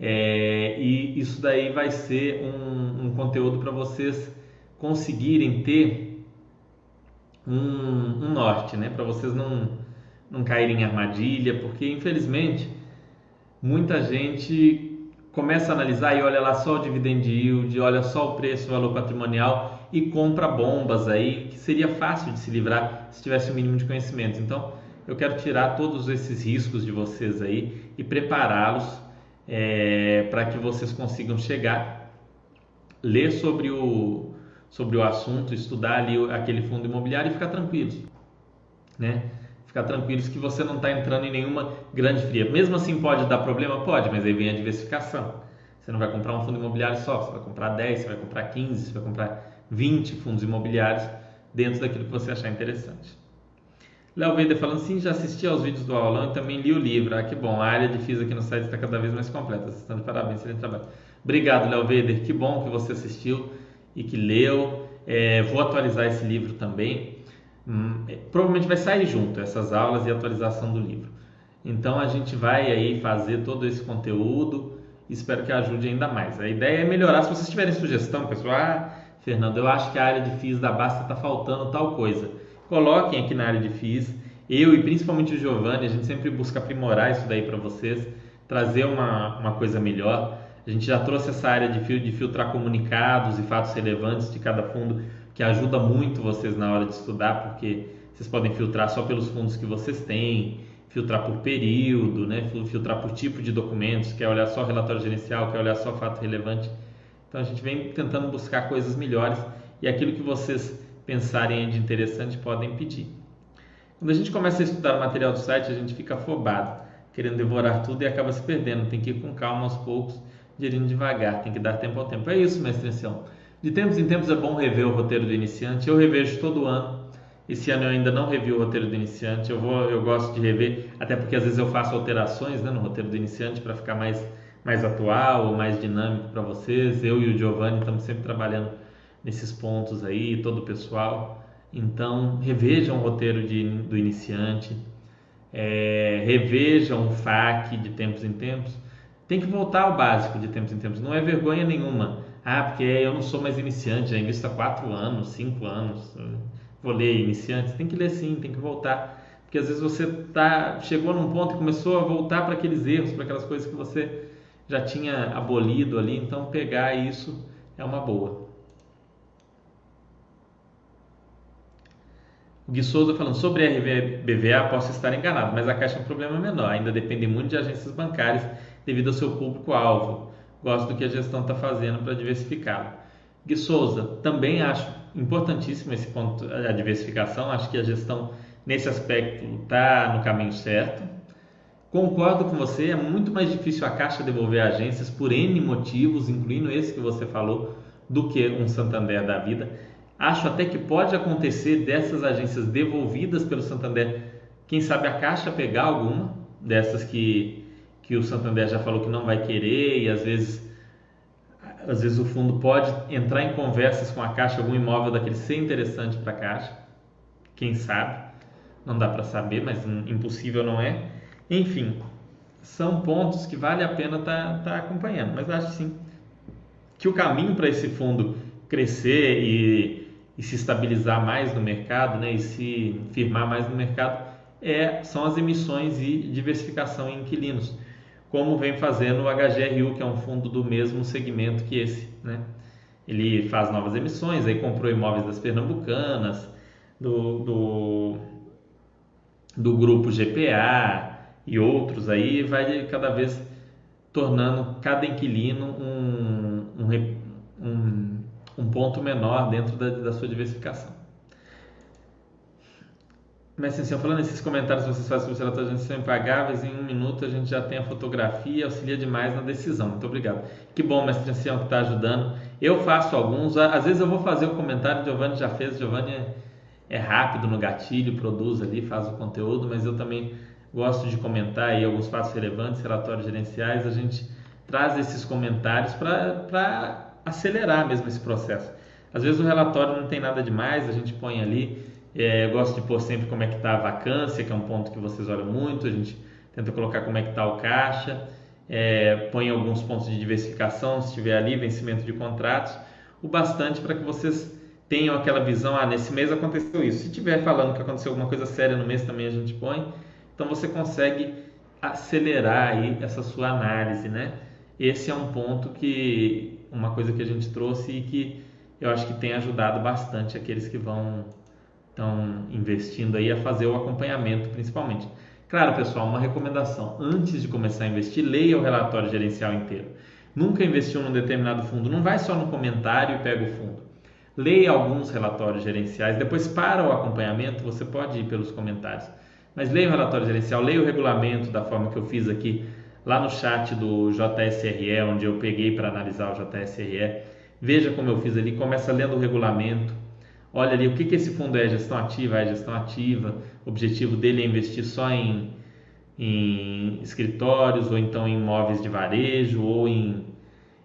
É, e isso daí vai ser um, um conteúdo para vocês conseguirem ter um, um norte, né? para vocês não, não caírem em armadilha, porque infelizmente muita gente começa a analisar e olha lá só o dividend yield, olha só o preço, o valor patrimonial e compra bombas aí que seria fácil de se livrar se tivesse o um mínimo de conhecimento. Então, eu quero tirar todos esses riscos de vocês aí e prepará-los é, para que vocês consigam chegar, ler sobre o, sobre o assunto, estudar ali aquele fundo imobiliário e ficar tranquilos, né? Ficar tranquilos que você não está entrando em nenhuma grande fria. Mesmo assim pode dar problema? Pode, mas aí vem a diversificação. Você não vai comprar um fundo imobiliário só, você vai comprar 10, você vai comprar 15, você vai comprar 20 fundos imobiliários dentro daquilo que você achar interessante. Léo Vender falando, sim, já assisti aos vídeos do aulão e também li o livro. Ah, que bom, a área de FIS aqui no site está cada vez mais completa. Vocês estão de parabéns, excelente trabalho. Obrigado, Léo Veder, que bom que você assistiu e que leu. É, vou atualizar esse livro também. Hum, é, provavelmente vai sair junto essas aulas e atualização do livro. Então a gente vai aí fazer todo esse conteúdo. Espero que ajude ainda mais. A ideia é melhorar. Se vocês tiverem sugestão, pessoal, ah, Fernando, eu acho que a área de FIIs da Basta está faltando tal coisa. Coloquem aqui na área de FIIs. Eu e principalmente o Giovanni, a gente sempre busca aprimorar isso daí para vocês, trazer uma, uma coisa melhor. A gente já trouxe essa área de, de filtrar comunicados e fatos relevantes de cada fundo que ajuda muito vocês na hora de estudar, porque vocês podem filtrar só pelos fundos que vocês têm, filtrar por período, né? filtrar por tipo de documentos, quer olhar só relatório gerencial, quer olhar só fato relevante. Então a gente vem tentando buscar coisas melhores e aquilo que vocês pensarem de interessante podem pedir. Quando a gente começa a estudar o material do site, a gente fica afobado, querendo devorar tudo e acaba se perdendo. Tem que ir com calma aos poucos, gerindo devagar, tem que dar tempo ao tempo. É isso, mestre Ancião. De tempos em tempos é bom rever o roteiro do iniciante. Eu revejo todo ano. Esse ano eu ainda não revi o roteiro do iniciante. Eu vou, eu gosto de rever, até porque às vezes eu faço alterações né, no roteiro do iniciante para ficar mais, mais atual ou mais dinâmico para vocês. Eu e o Giovanni estamos sempre trabalhando nesses pontos aí, todo o pessoal. Então revejam o roteiro de, do iniciante, é, revejam o FAQ de tempos em tempos. Tem que voltar ao básico de tempos em tempos. Não é vergonha nenhuma ah, porque eu não sou mais iniciante, já invisto há 4 anos, 5 anos. Vou ler iniciante. Tem que ler sim, tem que voltar. Porque às vezes você tá, chegou num ponto e começou a voltar para aqueles erros, para aquelas coisas que você já tinha abolido ali. Então, pegar isso é uma boa. O Gui Souza falando sobre RBVA, posso estar enganado, mas a Caixa é um problema menor. Ainda depende muito de agências bancárias devido ao seu público-alvo gosto do que a gestão está fazendo para diversificá-lo. Gui Souza, também acho importantíssimo esse ponto, a diversificação, acho que a gestão nesse aspecto está no caminho certo. Concordo com você, é muito mais difícil a Caixa devolver agências por N motivos, incluindo esse que você falou, do que um Santander da vida. Acho até que pode acontecer dessas agências devolvidas pelo Santander, quem sabe a Caixa pegar alguma dessas que que o Santander já falou que não vai querer e às vezes às vezes o fundo pode entrar em conversas com a Caixa, algum imóvel daquele ser interessante para a Caixa, quem sabe, não dá para saber, mas impossível não é. Enfim, são pontos que vale a pena estar tá, tá acompanhando, mas acho sim que o caminho para esse fundo crescer e, e se estabilizar mais no mercado, né, e se firmar mais no mercado, é, são as emissões e diversificação em inquilinos, como vem fazendo o HGRU, que é um fundo do mesmo segmento que esse. Né? Ele faz novas emissões, aí comprou imóveis das Pernambucanas, do, do, do grupo GPA e outros aí, vai cada vez tornando cada inquilino um, um, um, um ponto menor dentro da, da sua diversificação. Mas assim, falando esses comentários que vocês fazem sobre os relatórios são impagáveis, em um minuto a gente já tem a fotografia, auxilia demais na decisão. Muito obrigado. Que bom, mestre Ancião, que está ajudando. Eu faço alguns, às vezes eu vou fazer o comentário, o Giovanni já fez, o Giovanni é, é rápido no gatilho, produz ali, faz o conteúdo, mas eu também gosto de comentar aí alguns fatos relevantes, relatórios gerenciais, a gente traz esses comentários para acelerar mesmo esse processo. Às vezes o relatório não tem nada demais, a gente põe ali é, eu gosto de pôr sempre como é que está a vacância, que é um ponto que vocês olham muito. A gente tenta colocar como é que está o caixa, é, põe alguns pontos de diversificação, se tiver ali, vencimento de contratos, o bastante para que vocês tenham aquela visão, ah, nesse mês aconteceu isso. Se tiver falando que aconteceu alguma coisa séria no mês, também a gente põe. Então você consegue acelerar aí essa sua análise, né? Esse é um ponto que, uma coisa que a gente trouxe e que eu acho que tem ajudado bastante aqueles que vão estão investindo aí a fazer o acompanhamento principalmente. Claro, pessoal, uma recomendação: antes de começar a investir, leia o relatório gerencial inteiro. Nunca investiu num determinado fundo, não vai só no comentário e pega o fundo. Leia alguns relatórios gerenciais, depois para o acompanhamento, você pode ir pelos comentários. Mas leia o relatório gerencial, leia o regulamento da forma que eu fiz aqui lá no chat do JSRE, onde eu peguei para analisar o JSRE. Veja como eu fiz ali, começa lendo o regulamento, olha ali o que, que esse fundo é? Gestão ativa, é gestão ativa, o objetivo dele é investir só em, em escritórios ou então em imóveis de varejo ou em,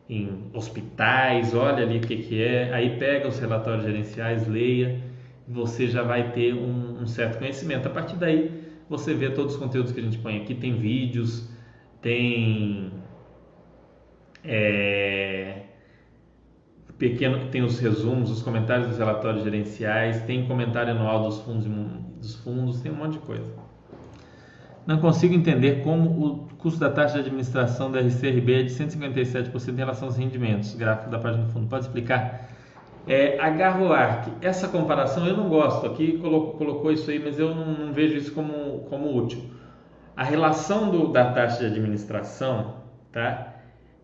em hospitais, olha ali o que, que é, aí pega os relatórios gerenciais, leia, você já vai ter um, um certo conhecimento. A partir daí você vê todos os conteúdos que a gente põe aqui, tem vídeos, tem é, pequeno que tem os resumos, os comentários dos relatórios gerenciais, tem comentário anual dos fundos, dos fundos, tem um monte de coisa. Não consigo entender como o custo da taxa de administração da RCRB é de 157% em relação aos rendimentos. Gráfico da página do fundo. Pode explicar? É, agarro o ARC. Essa comparação eu não gosto. Aqui colocou, colocou isso aí, mas eu não, não, vejo isso como, como útil. A relação do, da taxa de administração tá,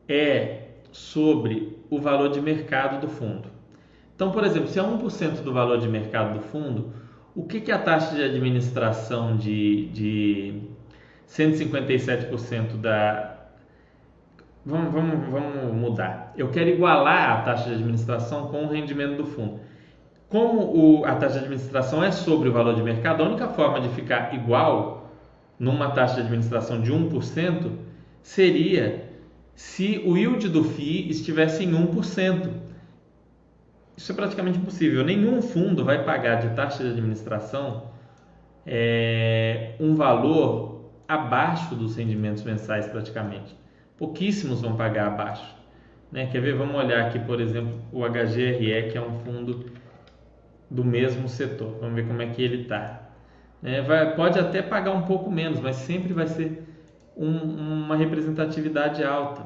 é sobre o valor de mercado do fundo. Então, por exemplo, se é 1% do valor de mercado do fundo, o que, que a taxa de administração de, de 157% da. Vamos, vamos, vamos mudar. Eu quero igualar a taxa de administração com o rendimento do fundo. Como o, a taxa de administração é sobre o valor de mercado, a única forma de ficar igual numa taxa de administração de 1% seria se o yield do FII estivesse em 1%. Isso é praticamente impossível. Nenhum fundo vai pagar de taxa de administração é, um valor abaixo dos rendimentos mensais, praticamente. Pouquíssimos vão pagar abaixo. Né? Quer ver? Vamos olhar aqui, por exemplo, o HGRE, que é um fundo do mesmo setor. Vamos ver como é que ele está. É, pode até pagar um pouco menos, mas sempre vai ser um, uma representatividade alta.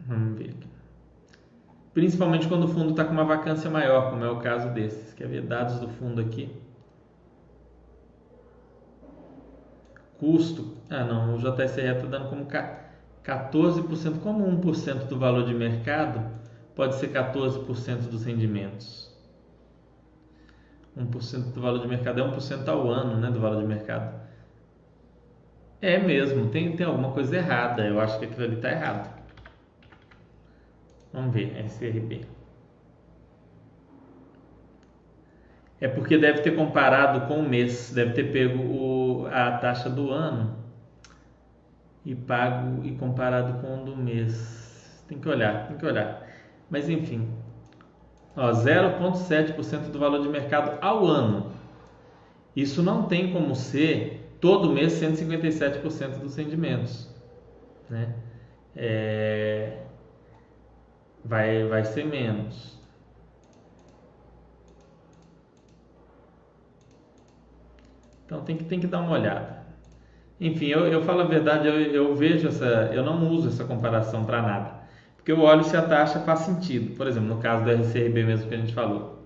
Vamos ver aqui. Principalmente quando o fundo está com uma vacância maior, como é o caso desses. Quer ver dados do fundo aqui? Custo. Ah, não, o JSR está dando como 14%, como 1% do valor de mercado pode ser 14% dos rendimentos. 1% do valor de mercado é 1% ao ano, né, do valor de mercado. É mesmo, tem, tem alguma coisa errada. Eu acho que aquilo ali está errado. Vamos ver, SRB. É porque deve ter comparado com o mês, deve ter pego o, a taxa do ano e pago e comparado com o do mês. Tem que olhar, tem que olhar. Mas enfim, 0,7% do valor de mercado ao ano. Isso não tem como ser todo mês 157% dos rendimentos. Né? É, vai, vai ser menos. Então tem que, tem que dar uma olhada. Enfim, eu, eu falo a verdade, eu, eu vejo essa. Eu não uso essa comparação para nada. Porque eu olho se a taxa faz sentido. Por exemplo, no caso do RCRB mesmo que a gente falou.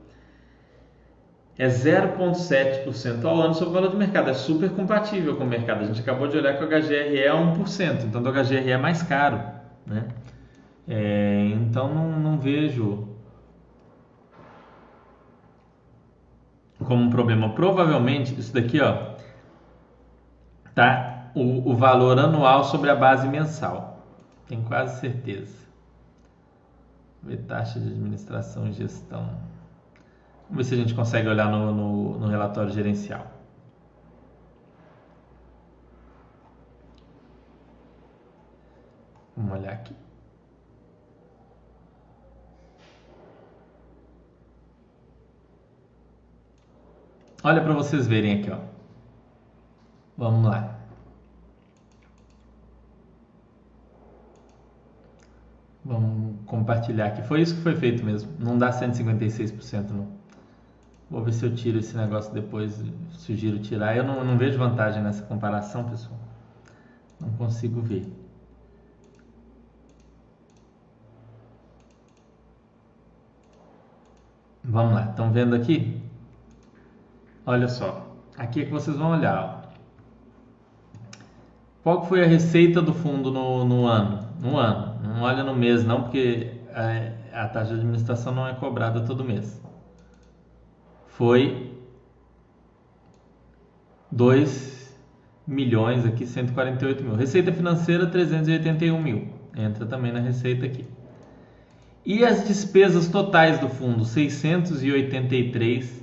É 0,7% ao ano sobre o valor de mercado. É super compatível com o mercado. A gente acabou de olhar que o HGRE é 1%. Então, o HGRE é mais caro. Né? É, então, não, não vejo como um problema. Provavelmente, isso daqui, ó, tá? O, o valor anual sobre a base mensal. Tenho quase certeza. Ver taxa de administração e gestão. Vamos ver se a gente consegue olhar no, no, no relatório gerencial. Vamos olhar aqui. Olha para vocês verem aqui, ó. Vamos lá. Vamos compartilhar aqui. Foi isso que foi feito mesmo. Não dá 156% não. Vou ver se eu tiro esse negócio depois. Sugiro tirar. Eu não, não vejo vantagem nessa comparação, pessoal. Não consigo ver. Vamos lá. Estão vendo aqui? Olha só, aqui é que vocês vão olhar. Qual foi a receita do fundo no, no ano? No ano. Não olha no mês não, porque a, a taxa de administração não é cobrada todo mês. Foi 2 milhões aqui, 148 mil. Receita financeira, 381 mil. Entra também na receita aqui. E as despesas totais do fundo, 683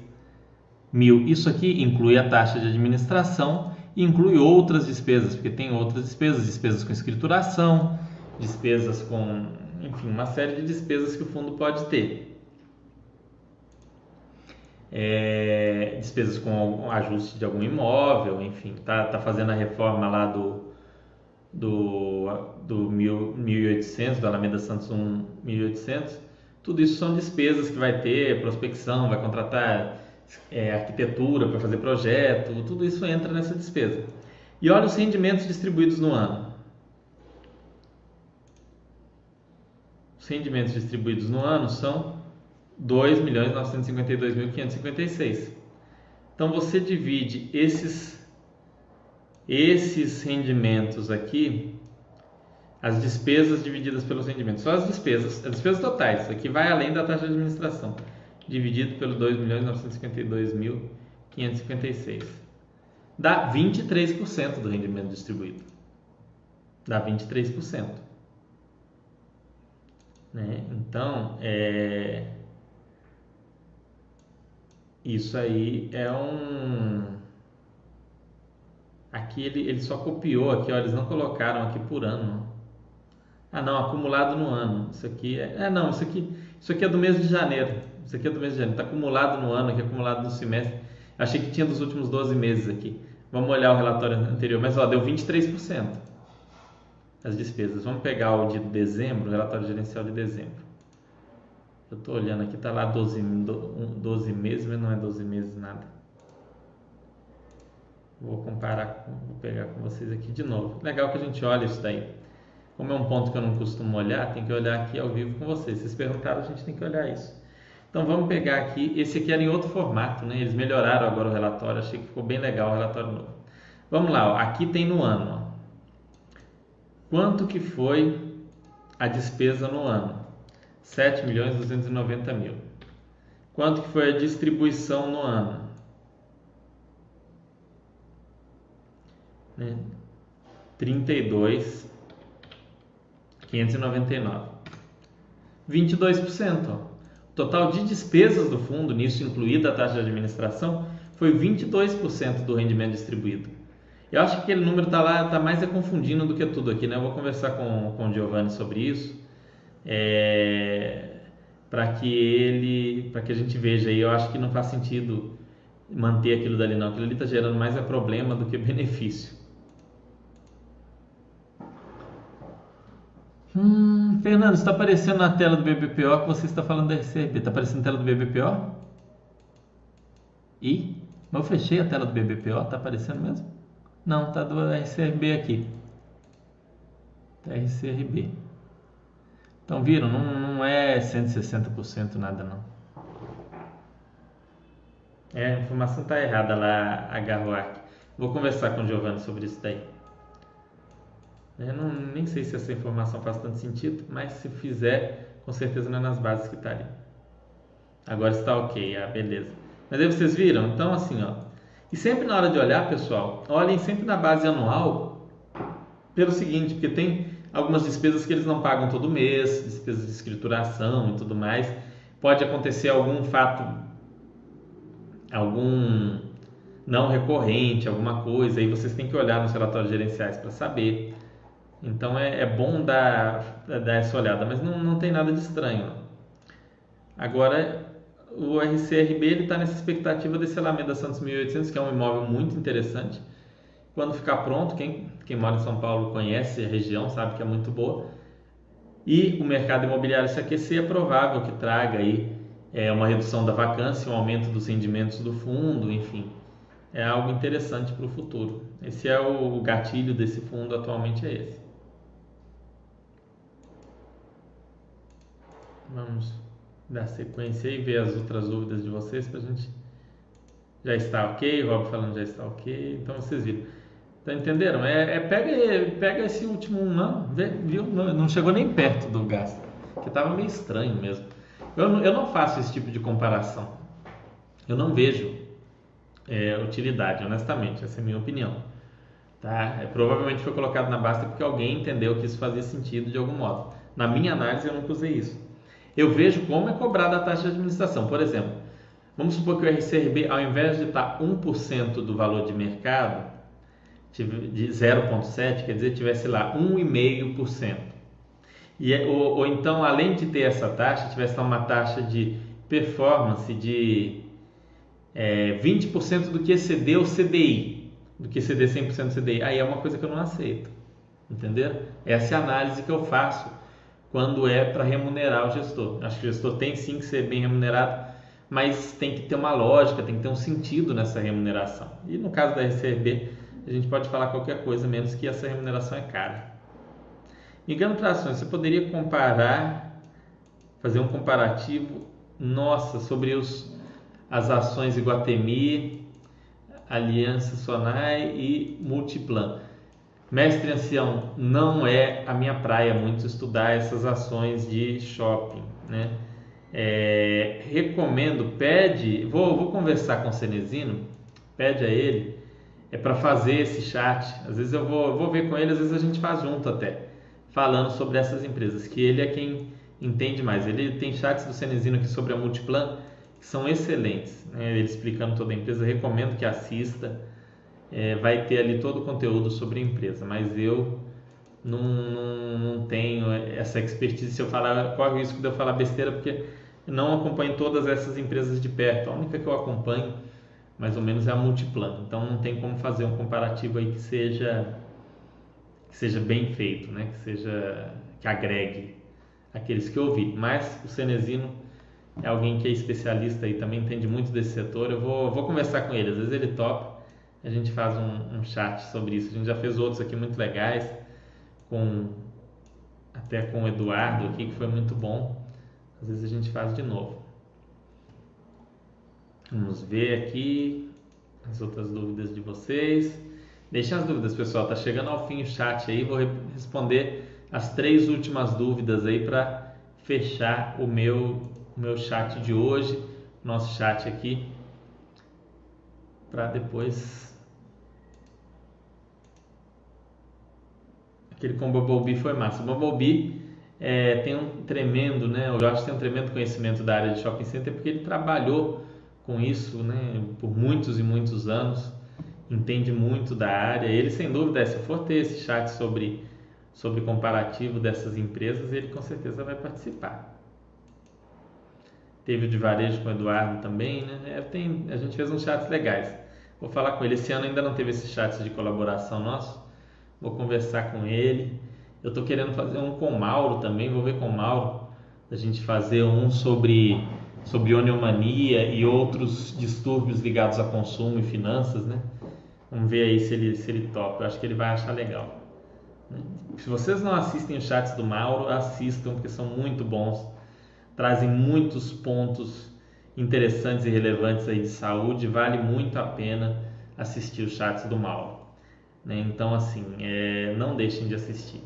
mil. Isso aqui inclui a taxa de administração e inclui outras despesas, porque tem outras despesas, despesas com escrituração, despesas com, enfim, uma série de despesas que o fundo pode ter. É, despesas com ajuste de algum imóvel, enfim, tá, tá fazendo a reforma lá do do, do 1800, do Alameda Santos 1 1800, tudo isso são despesas que vai ter, prospecção, vai contratar é, arquitetura para fazer projeto, tudo isso entra nessa despesa. E olha os rendimentos distribuídos no ano. Os rendimentos distribuídos no ano são 2.952.556. Então você divide esses esses rendimentos aqui, as despesas divididas pelos rendimentos, só as despesas, as despesas totais, aqui vai além da taxa de administração dividido pelo 2.952.556. Dá 23% do rendimento distribuído. Dá 23%. Né? Então, é... isso aí é um. Aqui ele, ele só copiou aqui, ó, eles não colocaram aqui por ano. Ah, não, acumulado no ano. Isso aqui é, é não, isso aqui, isso aqui é do mês de janeiro. Isso aqui é do mês de janeiro. Está acumulado no ano, aqui acumulado no semestre. Achei que tinha dos últimos 12 meses aqui. Vamos olhar o relatório anterior. Mas ó, deu 23% as despesas. Vamos pegar o de dezembro, o relatório gerencial de dezembro. Eu estou olhando aqui, está lá 12, 12 meses, mas não é 12 meses nada. Vou comparar, vou pegar com vocês aqui de novo. Legal que a gente olha isso daí. Como é um ponto que eu não costumo olhar, tem que olhar aqui ao vivo com vocês. Vocês perguntaram, a gente tem que olhar isso. Então vamos pegar aqui, esse aqui era em outro formato, né? Eles melhoraram agora o relatório, achei que ficou bem legal o relatório novo. Vamos lá, ó. aqui tem no ano. Ó. Quanto que foi a despesa no ano? 7 milhões 290 mil. Quanto que foi a distribuição no ano? Né? 32 599. 22%, ó total de despesas do fundo, nisso incluída a taxa de administração, foi 22% do rendimento distribuído. Eu acho que aquele número está lá, está mais é confundindo do que tudo aqui, né? Eu vou conversar com, com o Giovanni sobre isso, é, para que ele, para que a gente veja aí. Eu acho que não faz sentido manter aquilo dali não. Aquilo ali está gerando mais é problema do que benefício. Hum, Fernando, está aparecendo na tela do BBPO que você está falando da RCRB. Está aparecendo na tela do BBPO? E? Eu fechei a tela do BBPO, tá aparecendo mesmo? Não, tá do RCRB aqui. Tá RCRB. Então viram, não, não é 160% nada não. É, a informação tá errada lá, Agarroac. Vou conversar com o Giovanni sobre isso daí. Eu não, nem sei se essa informação faz tanto sentido, mas se fizer, com certeza não é nas bases que está ali. Agora está ok, ah, beleza. Mas aí vocês viram? Então, assim, ó. E sempre na hora de olhar, pessoal, olhem sempre na base anual pelo seguinte, porque tem algumas despesas que eles não pagam todo mês, despesas de escrituração e tudo mais. Pode acontecer algum fato, algum não recorrente, alguma coisa, aí vocês têm que olhar nos relatórios gerenciais para saber. Então é, é, bom dar, dar essa olhada, mas não, não tem nada de estranho. Agora, o RCRB está nessa expectativa desse Alameda Santos 1800, que é um imóvel muito interessante. Quando ficar pronto, quem, quem mora em São Paulo conhece a região, sabe que é muito boa. E o mercado imobiliário se aquecer, é provável que traga aí é, uma redução da vacância, um aumento dos rendimentos do fundo, enfim. É algo interessante para o futuro. Esse é o gatilho desse fundo atualmente é esse. Vamos dar sequência e ver as outras dúvidas de vocês para a gente. Já está ok, o Rob falando já está ok, então vocês viram. Tá entenderam? É, é pega, pega esse último ano, viu? Não, não chegou nem perto do gasto, que estava meio estranho mesmo. Eu, eu não faço esse tipo de comparação. Eu não vejo é, utilidade, honestamente, essa é a minha opinião. Tá? É, provavelmente foi colocado na basta porque alguém entendeu que isso fazia sentido de algum modo. Na minha análise, eu nunca usei isso eu vejo como é cobrada a taxa de administração. Por exemplo, vamos supor que o RCRB, ao invés de estar 1% do valor de mercado, de 0,7%, quer dizer, tivesse lá 1,5%. E, é, ou, ou então, além de ter essa taxa, tivesse lá uma taxa de performance de é, 20% do que exceder o CDI, do que exceder 100% do CDI. Aí é uma coisa que eu não aceito. Entendeu? Essa é a análise que eu faço quando é para remunerar o gestor. Acho que o gestor tem sim que ser bem remunerado, mas tem que ter uma lógica, tem que ter um sentido nessa remuneração. E no caso da RCB, a gente pode falar qualquer coisa, menos que essa remuneração é cara. Migrando para ações, você poderia comparar, fazer um comparativo, nossa, sobre os, as ações Iguatemi, Aliança Sonai e Multiplan. Mestre ancião, não é a minha praia muito estudar essas ações de shopping, né? É, recomendo, pede, vou, vou conversar com o Cenezino, pede a ele, é para fazer esse chat. Às vezes eu vou, vou ver com ele, às vezes a gente faz junto até, falando sobre essas empresas, que ele é quem entende mais. Ele tem chats do Cenezino aqui sobre a Multiplan, que são excelentes, né? ele explicando toda a empresa, recomendo que assista é, vai ter ali todo o conteúdo sobre a empresa, mas eu não, não, não, tenho essa expertise. Se eu falar, corre o risco de eu falar besteira, porque não acompanho todas essas empresas de perto. A única que eu acompanho, mais ou menos, é a Multiplan. Então não tem como fazer um comparativo aí que seja que seja bem feito, né? Que seja que agregue aqueles que eu ouvi. Mas o Cenezino é alguém que é especialista e também entende muito desse setor. Eu vou, vou conversar com ele. Às vezes ele topa a gente faz um, um chat sobre isso. A gente já fez outros aqui muito legais, com até com o Eduardo aqui, que foi muito bom. Às vezes a gente faz de novo. Vamos ver aqui as outras dúvidas de vocês. Deixem as dúvidas, pessoal. Tá chegando ao fim o chat aí. Vou responder as três últimas dúvidas aí para fechar o meu, o meu chat de hoje. Nosso chat aqui. Para depois aquele com o Bumblebee foi massa. O Bumblebee é, tem um tremendo, né? O Josh tem um tremendo conhecimento da área de shopping center porque ele trabalhou com isso, né? Por muitos e muitos anos, entende muito da área. Ele, sem dúvida, se for ter esse chat sobre sobre comparativo dessas empresas, ele com certeza vai participar. Teve o de varejo com o Eduardo também, né? É, tem, a gente fez uns chats legais. Vou falar com ele. Esse ano ainda não teve esses chats de colaboração nosso, vou conversar com ele. Eu estou querendo fazer um com o Mauro também, vou ver com o Mauro, a gente fazer um sobre sobre onioomania e outros distúrbios ligados a consumo e finanças, né? Vamos ver aí se ele, se ele topa. Eu acho que ele vai achar legal. Né? Se vocês não assistem os chats do Mauro, assistam, porque são muito bons. Trazem muitos pontos interessantes e relevantes aí de saúde. Vale muito a pena assistir os chats do Mauro. Né? Então, assim, é, não deixem de assistir.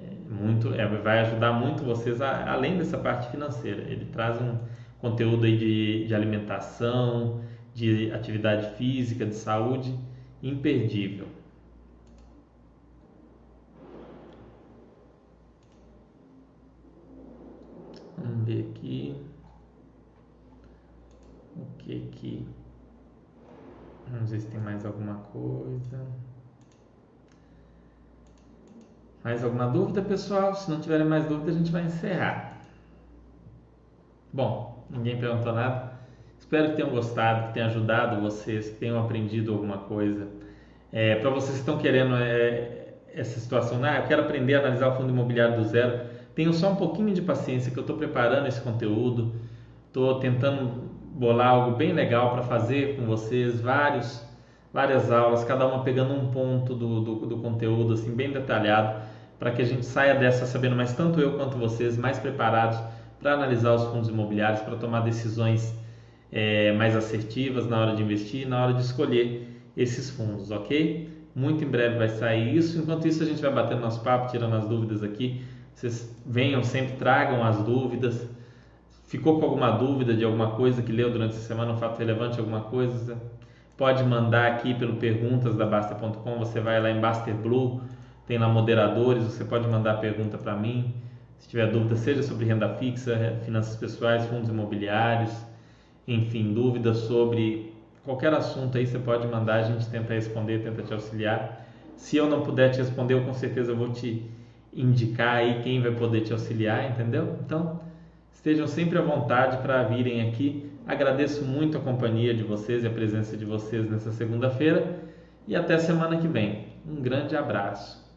É, muito, é, vai ajudar muito vocês, a, além dessa parte financeira. Ele traz um conteúdo aí de, de alimentação, de atividade física, de saúde, imperdível. Vamos ver aqui. O que que. Vamos ver se tem mais alguma coisa. Mais alguma dúvida, pessoal? Se não tiverem mais dúvida, a gente vai encerrar. Bom, ninguém perguntou nada. Espero que tenham gostado, que tenha ajudado vocês, que tenham aprendido alguma coisa. É, Para vocês que estão querendo é, essa situação, ah, eu quero aprender a analisar o fundo imobiliário do zero, tenham só um pouquinho de paciência que eu estou preparando esse conteúdo, estou tentando bolar algo bem legal para fazer com vocês, vários, várias aulas, cada uma pegando um ponto do, do, do conteúdo assim bem detalhado, para que a gente saia dessa sabendo mais tanto eu quanto vocês mais preparados para analisar os fundos imobiliários, para tomar decisões é, mais assertivas na hora de investir, na hora de escolher esses fundos, ok? Muito em breve vai sair isso. Enquanto isso, a gente vai batendo nosso papo, tirando as dúvidas aqui. Vocês venham sempre, tragam as dúvidas. Ficou com alguma dúvida de alguma coisa que leu durante a semana, um fato relevante, alguma coisa? Pode mandar aqui pelo perguntas da Basta.com. Você vai lá em Baster Blue, tem lá moderadores. Você pode mandar pergunta para mim. Se tiver dúvida, seja sobre renda fixa, finanças pessoais, fundos imobiliários, enfim, dúvidas sobre qualquer assunto aí, você pode mandar, a gente tenta responder, tenta te auxiliar. Se eu não puder te responder, eu com certeza vou te indicar aí quem vai poder te auxiliar, entendeu? Então, estejam sempre à vontade para virem aqui. Agradeço muito a companhia de vocês e a presença de vocês nessa segunda-feira e até semana que vem. Um grande abraço.